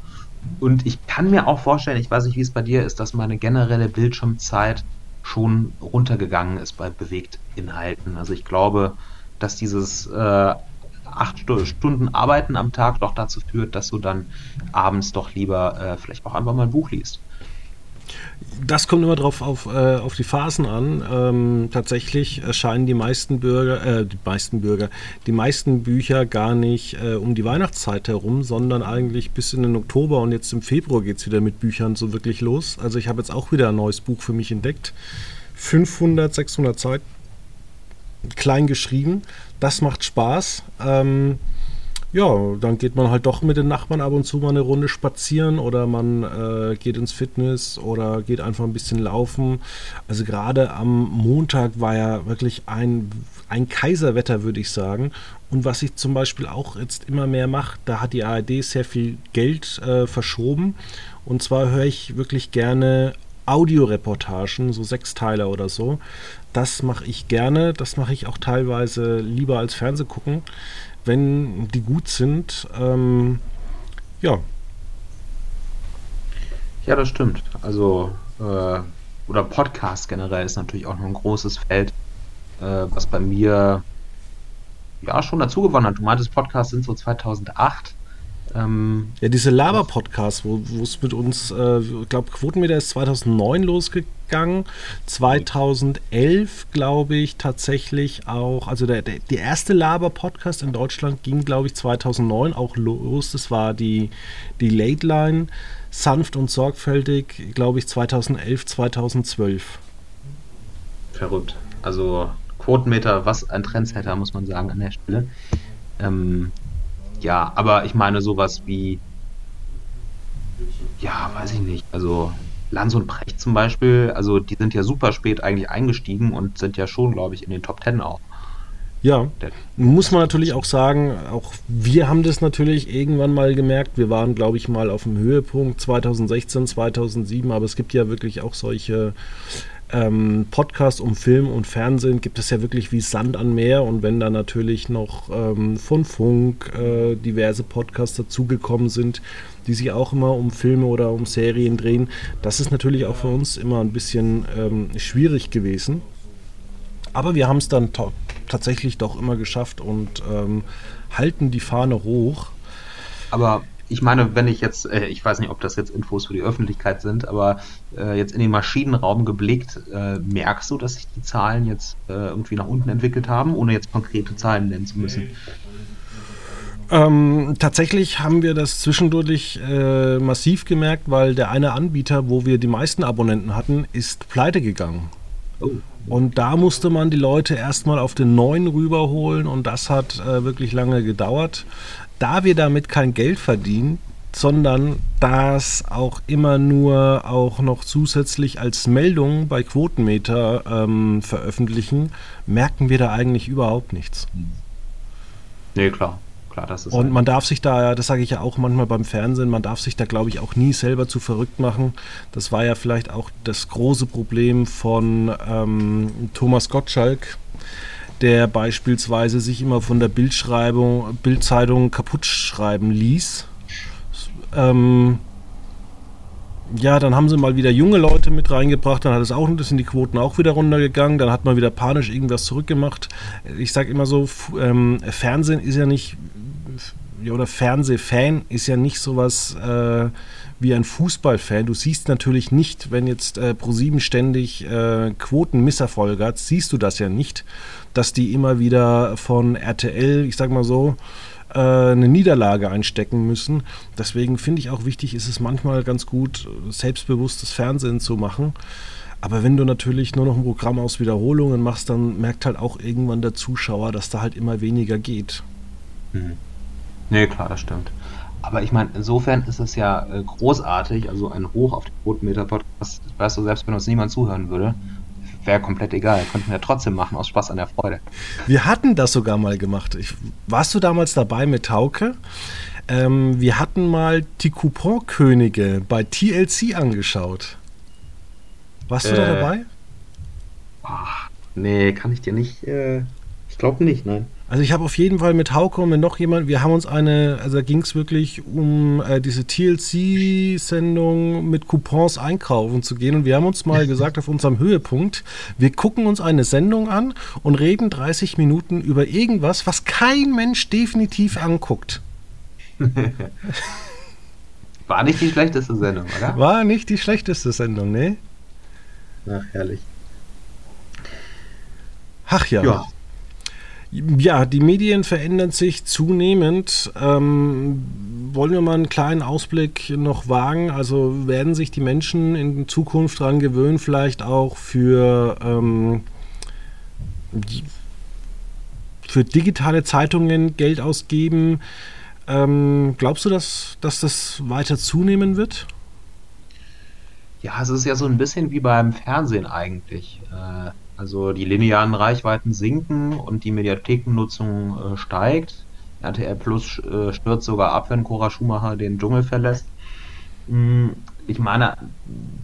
Und ich kann mir auch vorstellen, ich weiß nicht, wie es bei dir ist, dass meine generelle Bildschirmzeit schon runtergegangen ist bei Bewegtinhalten. Also ich glaube, dass dieses äh, acht Stu Stunden Arbeiten am Tag doch dazu führt, dass du dann abends doch lieber äh, vielleicht auch einfach mal ein Buch liest. Das kommt immer drauf auf, äh, auf die Phasen an. Ähm, tatsächlich erscheinen die meisten Bürger, äh, die meisten Bürger, die meisten Bücher gar nicht äh, um die Weihnachtszeit herum, sondern eigentlich bis in den Oktober und jetzt im Februar geht es wieder mit Büchern so wirklich los. Also ich habe jetzt auch wieder ein neues Buch für mich entdeckt. 500, 600 Seiten, klein geschrieben. Das macht Spaß. Ähm, ja, dann geht man halt doch mit den Nachbarn ab und zu mal eine Runde spazieren oder man äh, geht ins Fitness oder geht einfach ein bisschen laufen. Also gerade am Montag war ja wirklich ein, ein Kaiserwetter, würde ich sagen. Und was ich zum Beispiel auch jetzt immer mehr mache, da hat die ARD sehr viel Geld äh, verschoben. Und zwar höre ich wirklich gerne Audioreportagen, so Sechsteiler oder so. Das mache ich gerne. Das mache ich auch teilweise lieber als Fernsehgucken wenn die gut sind. Ähm, ja. Ja, das stimmt. Also, äh, oder Podcast generell ist natürlich auch noch ein großes Feld, äh, was bei mir ja schon dazu gewonnen hat. Du meintest, Podcasts sind so 2008. Ähm, ja, diese Laber-Podcasts, wo es mit uns, äh, ich glaube, Quotenmeter ist 2009 losgegangen. 2011, glaube ich, tatsächlich auch, also der, der, der erste Laber-Podcast in Deutschland ging, glaube ich, 2009 auch los. Das war die, die Late Line, sanft und sorgfältig, glaube ich, 2011, 2012. Verrückt. Also Quotenmeter, was ein Trendsetter, muss man sagen, an der Stelle. Ähm, ja, aber ich meine sowas wie, ja, weiß ich nicht, also Lanz und Precht zum Beispiel, also die sind ja super spät eigentlich eingestiegen und sind ja schon, glaube ich, in den Top Ten auch. Ja, muss man natürlich auch sagen, auch wir haben das natürlich irgendwann mal gemerkt. Wir waren, glaube ich, mal auf dem Höhepunkt 2016, 2007, aber es gibt ja wirklich auch solche ähm, Podcast um Film und Fernsehen gibt es ja wirklich wie Sand an Meer und wenn da natürlich noch ähm, von Funk äh, diverse Podcasts dazugekommen sind, die sich auch immer um Filme oder um Serien drehen, das ist natürlich auch für uns immer ein bisschen ähm, schwierig gewesen. Aber wir haben es dann tatsächlich doch immer geschafft und ähm, halten die Fahne hoch. Aber ich meine, wenn ich jetzt, äh, ich weiß nicht, ob das jetzt Infos für die Öffentlichkeit sind, aber äh, jetzt in den Maschinenraum geblickt, äh, merkst du, dass sich die Zahlen jetzt äh, irgendwie nach unten entwickelt haben, ohne jetzt konkrete Zahlen nennen zu müssen? Ähm, tatsächlich haben wir das zwischendurch äh, massiv gemerkt, weil der eine Anbieter, wo wir die meisten Abonnenten hatten, ist pleite gegangen. Oh. Und da musste man die Leute erstmal auf den neuen rüberholen und das hat äh, wirklich lange gedauert da wir damit kein Geld verdienen, sondern das auch immer nur auch noch zusätzlich als Meldung bei Quotenmeter ähm, veröffentlichen, merken wir da eigentlich überhaupt nichts. Nee, klar. Klar, das ist und halt man darf sich da, das sage ich ja auch manchmal beim Fernsehen, man darf sich da, glaube ich, auch nie selber zu verrückt machen. Das war ja vielleicht auch das große Problem von ähm, Thomas Gottschalk, der beispielsweise sich immer von der Bildschreibung, Bildzeitung kaputt schreiben ließ. Ähm, ja, dann haben sie mal wieder junge Leute mit reingebracht, dann hat es auch ein bisschen die Quoten auch wieder runtergegangen, dann hat man wieder panisch irgendwas zurückgemacht. Ich sage immer so, ähm, Fernsehen ist ja nicht, oder Fernsehfan ist ja nicht sowas äh, wie ein Fußballfan. Du siehst natürlich nicht, wenn jetzt äh, ProSieben ständig äh, Quotenmisserfolge hat, siehst du das ja nicht, dass die immer wieder von RTL, ich sag mal so, äh, eine Niederlage einstecken müssen. Deswegen finde ich auch wichtig, ist es manchmal ganz gut, selbstbewusstes Fernsehen zu machen. Aber wenn du natürlich nur noch ein Programm aus Wiederholungen machst, dann merkt halt auch irgendwann der Zuschauer, dass da halt immer weniger geht. Hm. Nee, klar, das stimmt. Aber ich meine, insofern ist es ja äh, großartig, also ein Hoch auf den Botenmeter-Podcast, weißt du, selbst wenn uns niemand zuhören würde, wäre komplett egal. Könnten wir trotzdem machen, aus Spaß an der Freude. Wir hatten das sogar mal gemacht. Ich, warst du damals dabei mit Tauke? Ähm, wir hatten mal die Couponkönige bei TLC angeschaut. Warst äh, du da äh. dabei? Ach, nee, kann ich dir nicht. Äh, ich glaube nicht, nein. Also ich habe auf jeden Fall mit Hauke und mit noch jemand, wir haben uns eine, also da ging es wirklich um äh, diese TLC-Sendung mit Coupons einkaufen zu gehen und wir haben uns mal [LAUGHS] gesagt auf unserem Höhepunkt, wir gucken uns eine Sendung an und reden 30 Minuten über irgendwas, was kein Mensch definitiv anguckt. [LAUGHS] War nicht die schlechteste Sendung, oder? War nicht die schlechteste Sendung, ne? Ach, herrlich. Ach ja. ja. Ja, die Medien verändern sich zunehmend. Ähm, wollen wir mal einen kleinen Ausblick noch wagen? Also werden sich die Menschen in Zukunft daran gewöhnen, vielleicht auch für, ähm, für digitale Zeitungen Geld ausgeben? Ähm, glaubst du, dass, dass das weiter zunehmen wird? Ja, es ist ja so ein bisschen wie beim Fernsehen eigentlich. Äh also die linearen Reichweiten sinken und die Mediathekennutzung äh, steigt. RTL Plus äh, stürzt sogar ab, wenn Cora Schumacher den Dschungel verlässt. Hm, ich meine,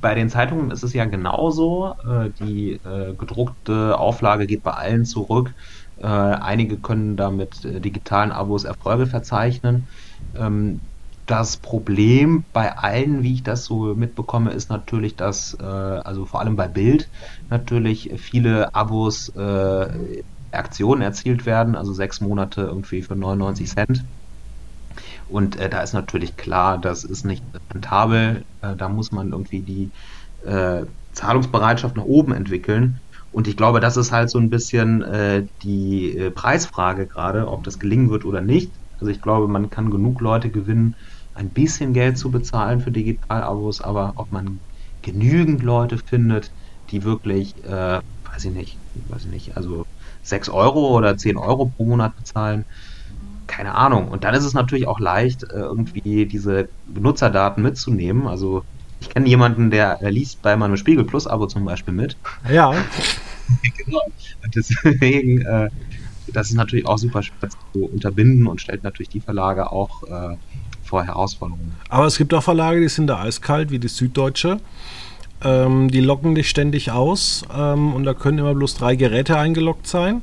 bei den Zeitungen ist es ja genauso. Äh, die äh, gedruckte Auflage geht bei allen zurück. Äh, einige können damit digitalen Abos Erfolge verzeichnen. Ähm, das Problem bei allen, wie ich das so mitbekomme, ist natürlich, dass, äh, also vor allem bei Bild, natürlich viele Abos, äh, Aktionen erzielt werden, also sechs Monate irgendwie für 99 Cent. Und äh, da ist natürlich klar, das ist nicht rentabel. Äh, da muss man irgendwie die äh, Zahlungsbereitschaft nach oben entwickeln. Und ich glaube, das ist halt so ein bisschen äh, die äh, Preisfrage gerade, ob das gelingen wird oder nicht. Also ich glaube, man kann genug Leute gewinnen, ein bisschen Geld zu bezahlen für Digital-Abos, aber ob man genügend Leute findet, die wirklich, äh, weiß ich nicht, weiß ich nicht, also 6 Euro oder 10 Euro pro Monat bezahlen, keine Ahnung. Und dann ist es natürlich auch leicht, äh, irgendwie diese Benutzerdaten mitzunehmen. Also ich kenne jemanden, der liest bei meinem Spiegel Plus Abo zum Beispiel mit. Ja. [LAUGHS] genau. Und deswegen, äh, das ist natürlich auch super schwer zu unterbinden und stellt natürlich die Verlage auch äh, vor Herausforderungen. Aber es gibt auch Verlage, die sind da eiskalt, wie die Süddeutsche. Ähm, die locken dich ständig aus ähm, und da können immer bloß drei Geräte eingeloggt sein.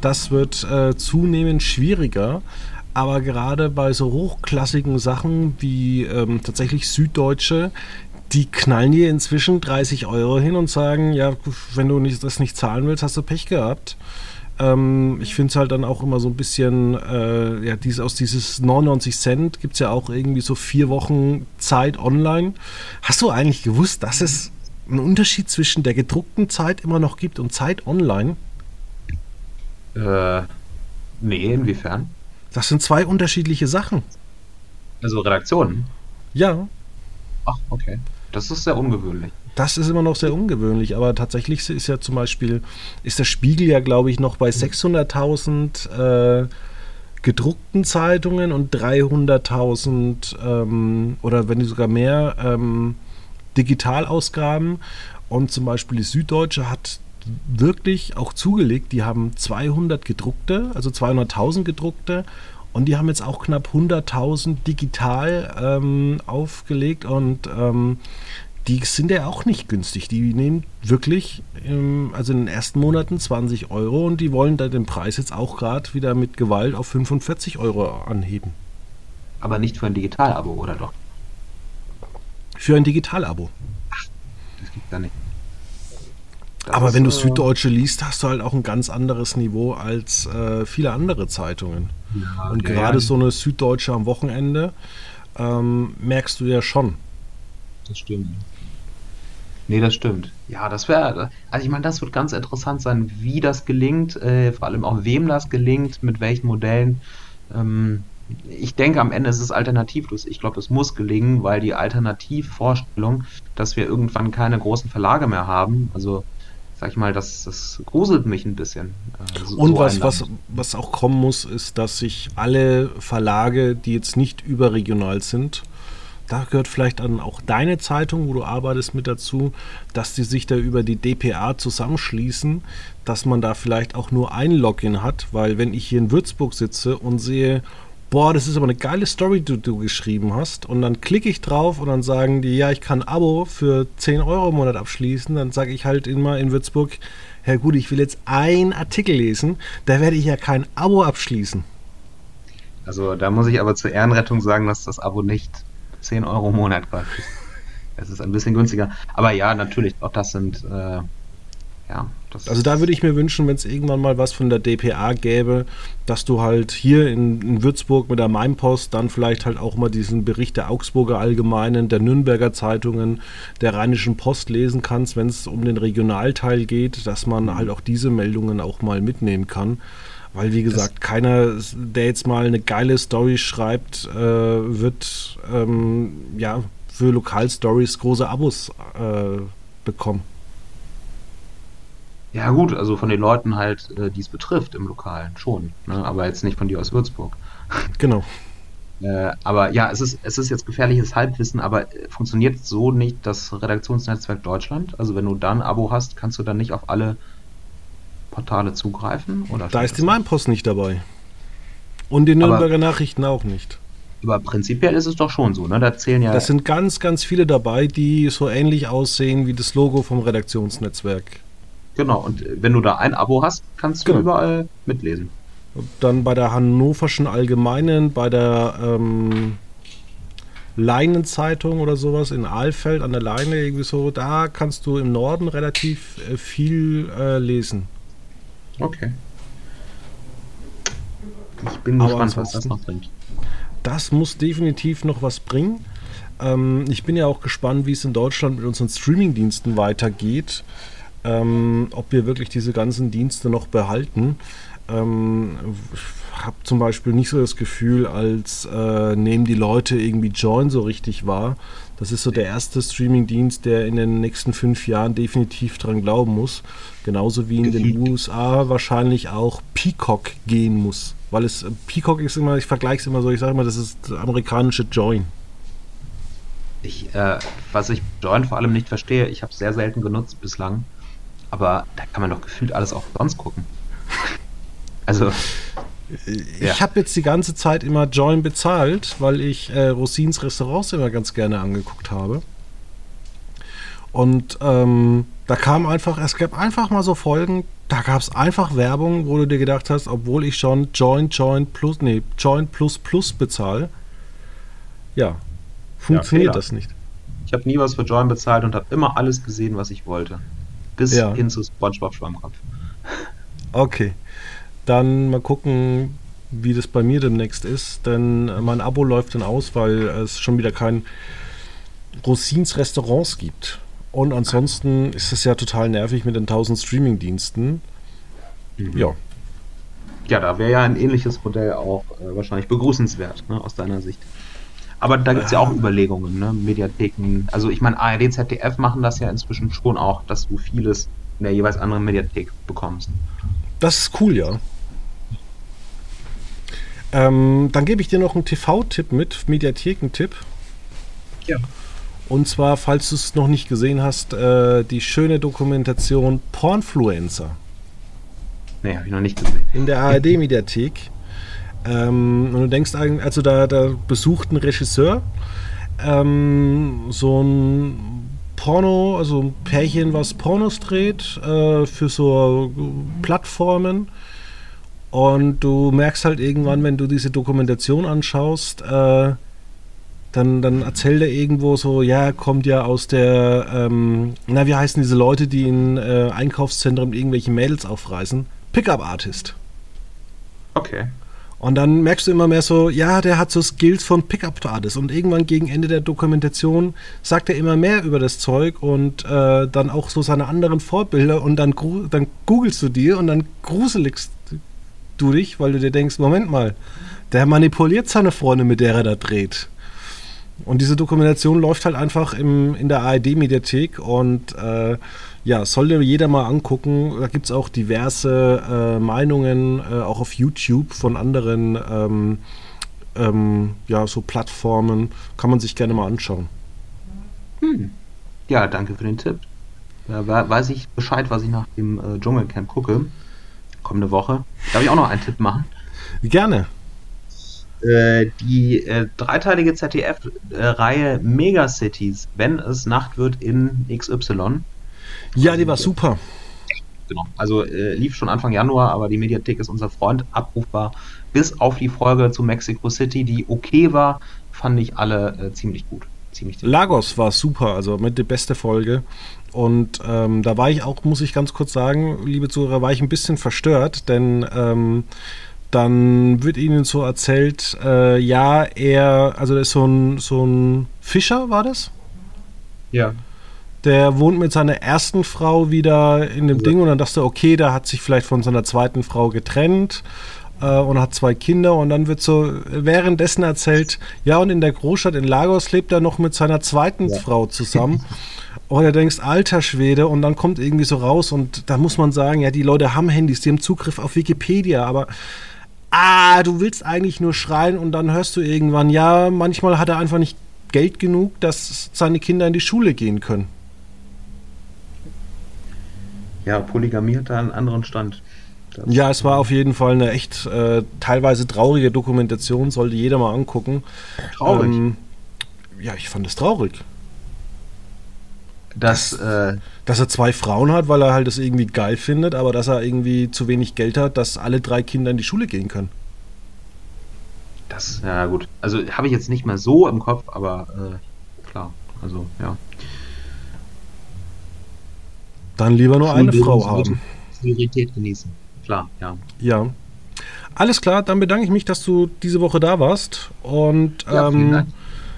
Das wird äh, zunehmend schwieriger. Aber gerade bei so hochklassigen Sachen wie ähm, tatsächlich Süddeutsche, die knallen dir inzwischen 30 Euro hin und sagen, ja, wenn du nicht, das nicht zahlen willst, hast du Pech gehabt. Ähm, ich finde es halt dann auch immer so ein bisschen, äh, ja, dies, aus dieses 99 Cent gibt es ja auch irgendwie so vier Wochen Zeit online. Hast du eigentlich gewusst, dass es einen Unterschied zwischen der gedruckten Zeit immer noch gibt und Zeit online? Äh, nee, inwiefern? Das sind zwei unterschiedliche Sachen. Also Redaktionen? Ja. Ach, okay. Das ist sehr ungewöhnlich. Das ist immer noch sehr ungewöhnlich, aber tatsächlich ist ja zum Beispiel, ist der Spiegel ja, glaube ich, noch bei 600.000 äh, gedruckten Zeitungen und 300.000 ähm, oder wenn nicht sogar mehr ähm, Digitalausgaben. Und zum Beispiel die Süddeutsche hat wirklich auch zugelegt, die haben 200 gedruckte, also 200.000 gedruckte und die haben jetzt auch knapp 100.000 digital ähm, aufgelegt und ähm, die sind ja auch nicht günstig. Die nehmen wirklich, ähm, also in den ersten Monaten 20 Euro und die wollen da den Preis jetzt auch gerade wieder mit Gewalt auf 45 Euro anheben. Aber nicht für ein Digitalabo, oder doch? Für ein Digitalabo. Ach, das gibt da nicht. Das Aber wenn du Süddeutsche liest, hast du halt auch ein ganz anderes Niveau als äh, viele andere Zeitungen. Ja, und gerade ja. so eine Süddeutsche am Wochenende ähm, merkst du ja schon. Das stimmt. Nee, das stimmt. Ja, das wäre, also ich meine, das wird ganz interessant sein, wie das gelingt, äh, vor allem auch wem das gelingt, mit welchen Modellen. Ähm, ich denke, am Ende ist es alternativlos. Ich glaube, es muss gelingen, weil die Alternativvorstellung, dass wir irgendwann keine großen Verlage mehr haben, also sag ich mal, das, das gruselt mich ein bisschen. Äh, so Und was, was, was auch kommen muss, ist, dass sich alle Verlage, die jetzt nicht überregional sind, da gehört vielleicht dann auch deine Zeitung, wo du arbeitest, mit dazu, dass die sich da über die DPA zusammenschließen, dass man da vielleicht auch nur ein Login hat, weil wenn ich hier in Würzburg sitze und sehe, boah, das ist aber eine geile Story, die du geschrieben hast. Und dann klicke ich drauf und dann sagen die, ja, ich kann ein Abo für 10 Euro im Monat abschließen. Dann sage ich halt immer in Würzburg, Herr gut, ich will jetzt einen Artikel lesen, da werde ich ja kein Abo abschließen. Also da muss ich aber zur Ehrenrettung sagen, dass das Abo nicht 10 Euro im Monat kostet. Es ist ein bisschen günstiger. Aber ja, natürlich, auch das sind äh, ja, also da würde ich mir wünschen, wenn es irgendwann mal was von der DPA gäbe, dass du halt hier in, in Würzburg mit der Mainpost dann vielleicht halt auch mal diesen Bericht der Augsburger Allgemeinen, der Nürnberger Zeitungen, der Rheinischen Post lesen kannst, wenn es um den Regionalteil geht, dass man halt auch diese Meldungen auch mal mitnehmen kann. Weil, wie gesagt, das keiner, der jetzt mal eine geile Story schreibt, äh, wird ähm, ja für Lokalstories große Abos äh, bekommen. Ja, gut, also von den Leuten halt, äh, die es betrifft im Lokalen schon. Ne? Aber jetzt nicht von dir aus Würzburg. [LAUGHS] Genau. Äh, aber ja, es ist, es ist jetzt gefährliches Halbwissen, aber äh, funktioniert so nicht das Redaktionsnetzwerk Deutschland? Also wenn du dann ein Abo hast, kannst du dann nicht auf alle Portale zugreifen? Oder da ist die Mainpost nicht dabei. Und die Nürnberger aber, Nachrichten auch nicht. Aber prinzipiell ist es doch schon so, ne? Da zählen ja. Das sind ganz, ganz viele dabei, die so ähnlich aussehen wie das Logo vom Redaktionsnetzwerk. Genau, und wenn du da ein Abo hast, kannst du genau. überall mitlesen. Dann bei der Hannoverschen Allgemeinen, bei der ähm, Leinenzeitung oder sowas in Ahlfeld an der Leine, irgendwie so, da kannst du im Norden relativ äh, viel äh, lesen. Okay. Ich bin gespannt, was das noch bringt. Das muss definitiv noch was bringen. Ähm, ich bin ja auch gespannt, wie es in Deutschland mit unseren Streamingdiensten weitergeht ähm, ob wir wirklich diese ganzen Dienste noch behalten. Ähm, habe zum Beispiel nicht so das Gefühl, als äh, nehmen die Leute irgendwie Join so richtig wahr. Das ist so der erste Streaming-Dienst, der in den nächsten fünf Jahren definitiv dran glauben muss. Genauso wie in den USA wahrscheinlich auch Peacock gehen muss. Weil es Peacock ist immer, ich vergleiche es immer so, ich sage immer, das ist amerikanische Join. Ich, äh, was ich Join vor allem nicht verstehe, ich habe es sehr selten genutzt bislang aber da kann man doch gefühlt alles auch sonst gucken. Also. Ich ja. habe jetzt die ganze Zeit immer Join bezahlt, weil ich äh, Rosins Restaurants immer ganz gerne angeguckt habe. Und ähm, da kam einfach, es gab einfach mal so Folgen, da gab es einfach Werbung, wo du dir gedacht hast, obwohl ich schon Join, Join Plus, nee, Join Plus Plus bezahle, ja, funktioniert ja, das nicht. Ich habe nie was für Join bezahlt und habe immer alles gesehen, was ich wollte. Bis ja. hin zu SpongeBob Schwammkopf. Okay. Dann mal gucken, wie das bei mir demnächst ist, denn mein Abo läuft dann aus, weil es schon wieder kein Rosins Restaurants gibt. Und ansonsten ist es ja total nervig mit den 1000 Streaming-Diensten. Mhm. Ja. Ja, da wäre ja ein ähnliches Modell auch äh, wahrscheinlich begrüßenswert, ne, aus deiner Sicht. Aber da gibt es ja auch Überlegungen, ne? Mediatheken. Also ich meine, ARD, ZDF machen das ja inzwischen schon auch, dass du vieles in der jeweils anderen Mediathek bekommst. Das ist cool, ja. Ähm, dann gebe ich dir noch einen TV-Tipp mit, Mediathekentipp. Ja. Und zwar, falls du es noch nicht gesehen hast, äh, die schöne Dokumentation Pornfluencer. Nee, habe ich noch nicht gesehen. In der ARD-Mediathek. Ähm, und du denkst eigentlich, also da, da besucht ein Regisseur ähm, so ein Porno, also ein Pärchen, was Pornos dreht äh, für so Plattformen. Und du merkst halt irgendwann, wenn du diese Dokumentation anschaust, äh, dann, dann erzählt er irgendwo so, ja, kommt ja aus der, ähm, na, wie heißen diese Leute, die in äh, Einkaufszentren irgendwelche Mädels aufreißen? Pickup Artist. Okay. Und dann merkst du immer mehr so, ja, der hat so Skills von Pickup Artist. Und irgendwann gegen Ende der Dokumentation sagt er immer mehr über das Zeug und äh, dann auch so seine anderen Vorbilder. Und dann, dann googelst du dir und dann gruseligst du dich, weil du dir denkst, Moment mal, der manipuliert seine Freunde, mit der er da dreht. Und diese Dokumentation läuft halt einfach im, in der ARD-Mediathek und äh, ja, sollte jeder mal angucken. Da gibt es auch diverse äh, Meinungen, äh, auch auf YouTube von anderen ähm, ähm, ja, so Plattformen. Kann man sich gerne mal anschauen. Hm. Ja, danke für den Tipp. Da weiß ich Bescheid, was ich nach dem äh, Dschungelcamp gucke. Kommende Woche. Darf ich auch noch einen Tipp machen? Gerne. Äh, die äh, dreiteilige ZDF-Reihe Megacities, wenn es Nacht wird in XY. Ja, die war super. Genau. Also äh, lief schon Anfang Januar, aber die Mediathek ist unser Freund, abrufbar. Bis auf die Folge zu Mexico City, die okay war, fand ich alle äh, ziemlich gut. Ziemlich, Lagos war super, also mit der beste Folge. Und ähm, da war ich auch, muss ich ganz kurz sagen, liebe Zuhörer, war ich ein bisschen verstört, denn ähm, dann wird ihnen so erzählt, äh, ja, er, also der ist so ein, so ein Fischer, war das? Ja. Der wohnt mit seiner ersten Frau wieder in dem ja. Ding und dann dachte er, okay, der hat sich vielleicht von seiner zweiten Frau getrennt äh, und hat zwei Kinder und dann wird so währenddessen erzählt, ja, und in der Großstadt in Lagos lebt er noch mit seiner zweiten ja. Frau zusammen. [LAUGHS] Und du denkst, alter Schwede, und dann kommt irgendwie so raus und da muss man sagen, ja, die Leute haben Handys, die haben Zugriff auf Wikipedia, aber ah, du willst eigentlich nur schreien und dann hörst du irgendwann, ja, manchmal hat er einfach nicht Geld genug, dass seine Kinder in die Schule gehen können. Ja, Polygamie hat da einen anderen Stand. Das ja, es war auf jeden Fall eine echt äh, teilweise traurige Dokumentation, sollte jeder mal angucken. Traurig. Ähm, ja, ich fand es traurig. Dass, äh, dass er zwei Frauen hat, weil er halt das irgendwie geil findet, aber dass er irgendwie zu wenig Geld hat, dass alle drei Kinder in die Schule gehen können. Das, ja gut. Also habe ich jetzt nicht mehr so im Kopf, aber äh, klar. Also, ja. Dann lieber nur eine Frau haben. Priorität genießen. Klar, ja. Ja. Alles klar, dann bedanke ich mich, dass du diese Woche da warst. Und ja, ähm,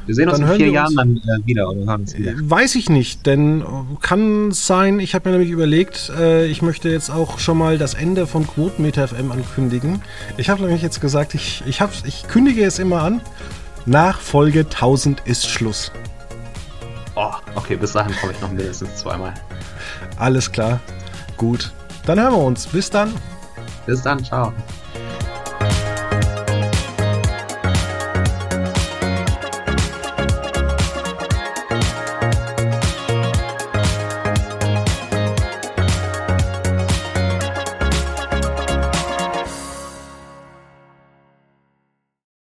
wir sehen uns in vier Jahren dann äh, wieder oder hören uns wieder. Weiß ich nicht, denn kann sein, ich habe mir nämlich überlegt, äh, ich möchte jetzt auch schon mal das Ende von Quotenmeter FM ankündigen. Ich habe nämlich jetzt gesagt, ich, ich, hab, ich kündige es immer an. Nach Folge 1000 ist Schluss. Oh, okay, bis dahin komme ich noch mindestens zweimal. Alles klar. Gut. Dann hören wir uns. Bis dann. Bis dann. Ciao.